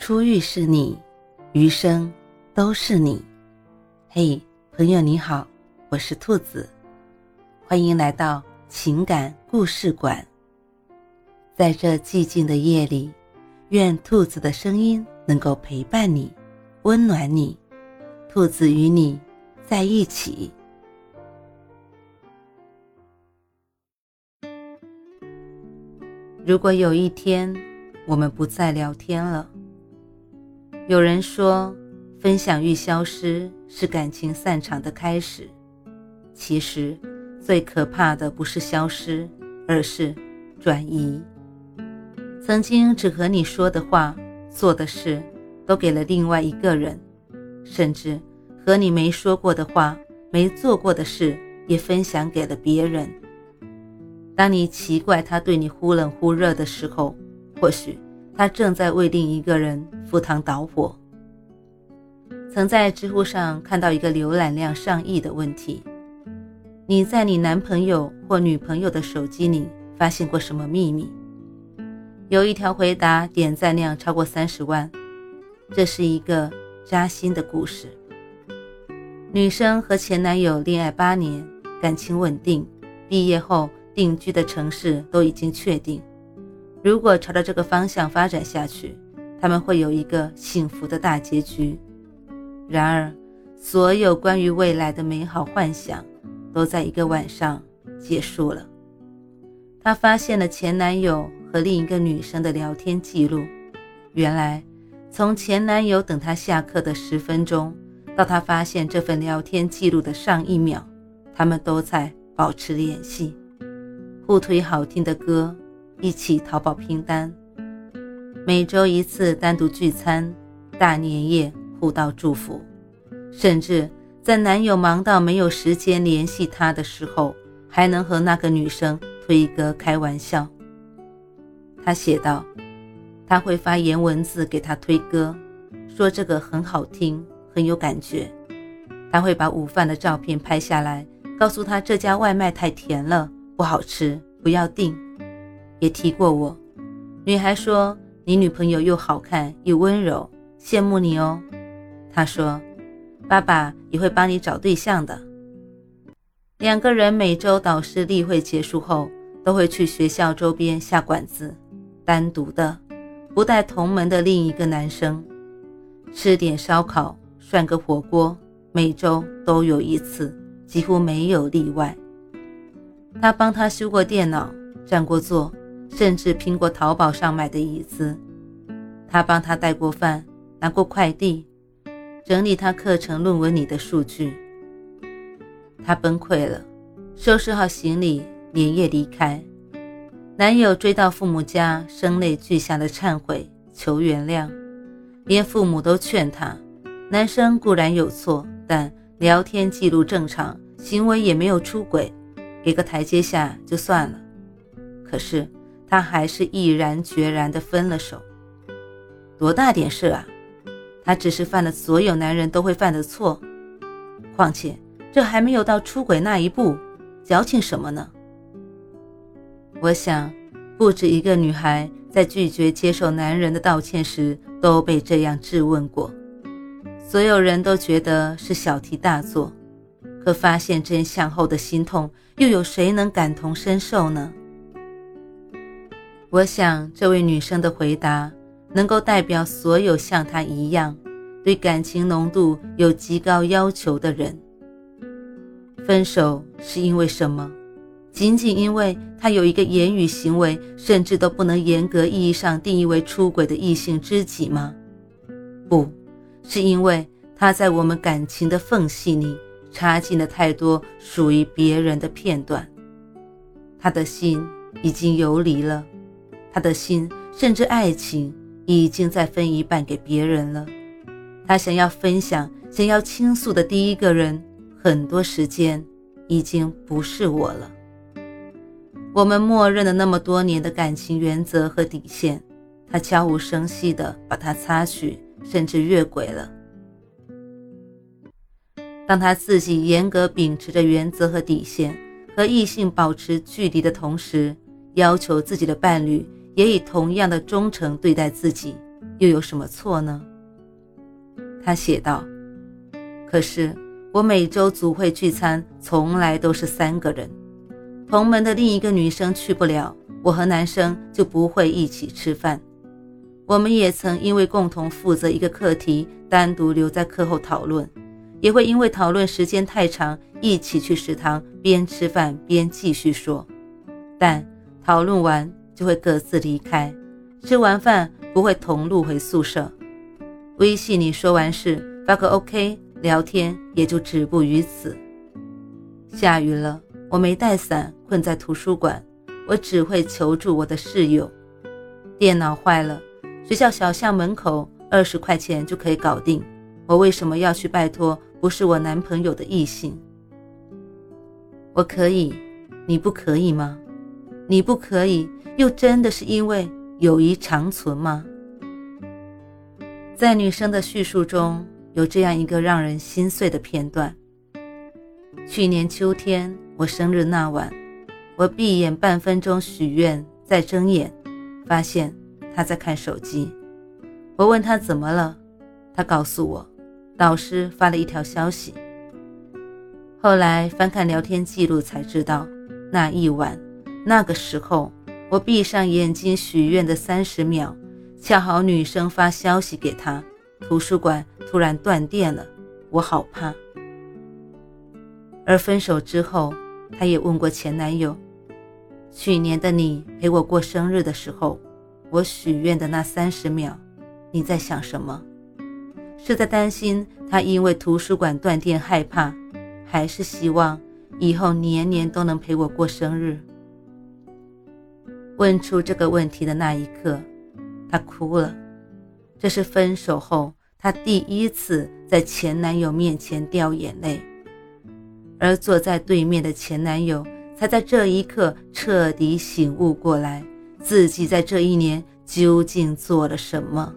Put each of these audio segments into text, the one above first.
初遇是你，余生都是你。嘿，朋友你好，我是兔子，欢迎来到情感故事馆。在这寂静的夜里，愿兔子的声音能够陪伴你，温暖你。兔子与你在一起。如果有一天我们不再聊天了，有人说，分享欲消失是感情散场的开始。其实，最可怕的不是消失，而是转移。曾经只和你说的话、做的事，都给了另外一个人，甚至和你没说过的话、没做过的事，也分享给了别人。当你奇怪他对你忽冷忽热的时候，或许他正在为另一个人赴汤蹈火。曾在知乎上看到一个浏览量上亿的问题：你在你男朋友或女朋友的手机里发现过什么秘密？有一条回答点赞量超过三十万。这是一个扎心的故事。女生和前男友恋爱八年，感情稳定，毕业后。定居的城市都已经确定，如果朝着这个方向发展下去，他们会有一个幸福的大结局。然而，所有关于未来的美好幻想都在一个晚上结束了。她发现了前男友和另一个女生的聊天记录，原来从前男友等她下课的十分钟，到她发现这份聊天记录的上一秒，他们都在保持联系。互推好听的歌，一起淘宝拼单，每周一次单独聚餐，大年夜互道祝福，甚至在男友忙到没有时间联系她的时候，还能和那个女生推歌开玩笑。他写道：“他会发言文字给她推歌，说这个很好听，很有感觉。他会把午饭的照片拍下来，告诉他这家外卖太甜了。”不好吃，不要订。也提过我。女孩说：“你女朋友又好看又温柔，羡慕你哦。”他说：“爸爸也会帮你找对象的。”两个人每周导师例会结束后，都会去学校周边下馆子，单独的，不带同门的另一个男生，吃点烧烤，涮个火锅，每周都有一次，几乎没有例外。他帮他修过电脑，占过座，甚至拼过淘宝上买的椅子。他帮他带过饭，拿过快递，整理他课程论文里的数据。他崩溃了，收拾好行李，连夜离开。男友追到父母家，声泪俱下的忏悔，求原谅，连父母都劝他：男生固然有错，但聊天记录正常，行为也没有出轨。给个台阶下就算了，可是他还是毅然决然地分了手。多大点事啊？他只是犯了所有男人都会犯的错，况且这还没有到出轨那一步，矫情什么呢？我想，不止一个女孩在拒绝接受男人的道歉时都被这样质问过，所有人都觉得是小题大做。可发现真相后的心痛，又有谁能感同身受呢？我想，这位女生的回答能够代表所有像她一样对感情浓度有极高要求的人。分手是因为什么？仅仅因为他有一个言语行为，甚至都不能严格意义上定义为出轨的异性知己吗？不是因为他在我们感情的缝隙里。插进了太多属于别人的片段，他的心已经游离了，他的心甚至爱情已经在分一半给别人了。他想要分享、想要倾诉的第一个人，很多时间已经不是我了。我们默认了那么多年的感情原则和底线，他悄无声息地把它擦去，甚至越轨了。当他自己严格秉持着原则和底线，和异性保持距离的同时，要求自己的伴侣也以同样的忠诚对待自己，又有什么错呢？他写道：“可是我每周组会聚餐，从来都是三个人，同门的另一个女生去不了，我和男生就不会一起吃饭。我们也曾因为共同负责一个课题，单独留在课后讨论，也会因为讨论时间太长，一起去食堂边吃饭边继续说。但讨论完就会各自离开，吃完饭不会同路回宿舍。”微信里说完事，发个 OK，聊天也就止步于此。下雨了，我没带伞，困在图书馆，我只会求助我的室友。电脑坏了，学校小巷门口二十块钱就可以搞定，我为什么要去拜托不是我男朋友的异性？我可以，你不可以吗？你不可以，又真的是因为友谊长存吗？在女生的叙述中有这样一个让人心碎的片段。去年秋天，我生日那晚，我闭眼半分钟许愿，再睁眼，发现他在看手机。我问他怎么了，他告诉我，导师发了一条消息。后来翻看聊天记录才知道，那一晚，那个时候，我闭上眼睛许愿的三十秒。恰好女生发消息给他，图书馆突然断电了，我好怕。而分手之后，他也问过前男友：“去年的你陪我过生日的时候，我许愿的那三十秒，你在想什么？是在担心他因为图书馆断电害怕，还是希望以后年年都能陪我过生日？”问出这个问题的那一刻。她哭了，这是分手后她第一次在前男友面前掉眼泪，而坐在对面的前男友才在这一刻彻底醒悟过来，自己在这一年究竟做了什么。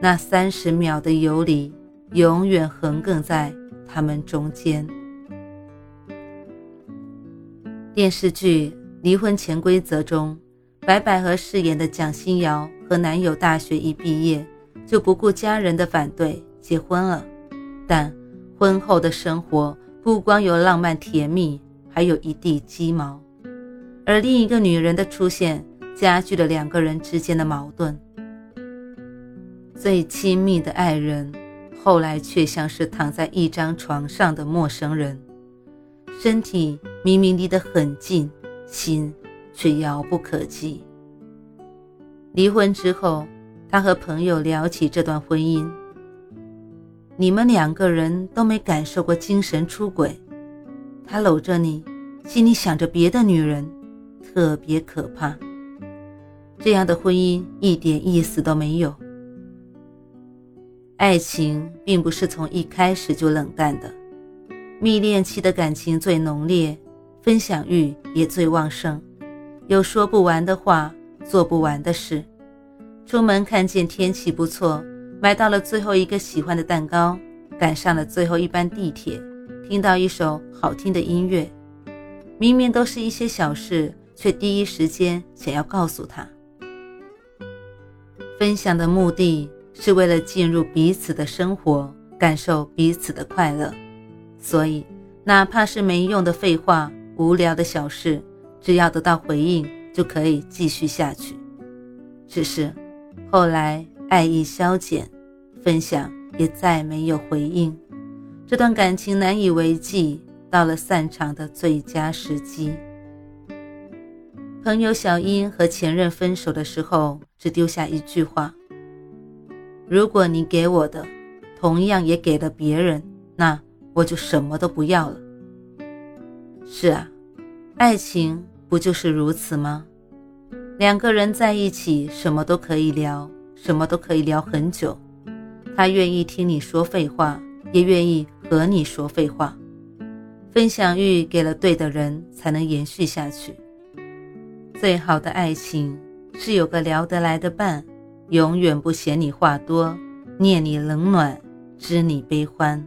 那三十秒的游离，永远横亘在他们中间。电视剧《离婚潜规则》中。白百合饰演的蒋欣瑶和男友大学一毕业就不顾家人的反对结婚了，但婚后的生活不光有浪漫甜蜜，还有一地鸡毛。而另一个女人的出现加剧了两个人之间的矛盾。最亲密的爱人，后来却像是躺在一张床上的陌生人，身体明明离得很近，心。却遥不可及。离婚之后，他和朋友聊起这段婚姻。你们两个人都没感受过精神出轨，他搂着你，心里想着别的女人，特别可怕。这样的婚姻一点意思都没有。爱情并不是从一开始就冷淡的，蜜恋期的感情最浓烈，分享欲也最旺盛。有说不完的话，做不完的事。出门看见天气不错，买到了最后一个喜欢的蛋糕，赶上了最后一班地铁，听到一首好听的音乐。明明都是一些小事，却第一时间想要告诉他。分享的目的是为了进入彼此的生活，感受彼此的快乐。所以，哪怕是没用的废话、无聊的小事。只要得到回应，就可以继续下去。只是后来爱意消减，分享也再没有回应，这段感情难以为继。到了散场的最佳时机，朋友小英和前任分手的时候，只丢下一句话：“如果你给我的，同样也给了别人，那我就什么都不要了。”是啊，爱情。不就是如此吗？两个人在一起，什么都可以聊，什么都可以聊很久。他愿意听你说废话，也愿意和你说废话。分享欲给了对的人，才能延续下去。最好的爱情是有个聊得来的伴，永远不嫌你话多，念你冷暖，知你悲欢。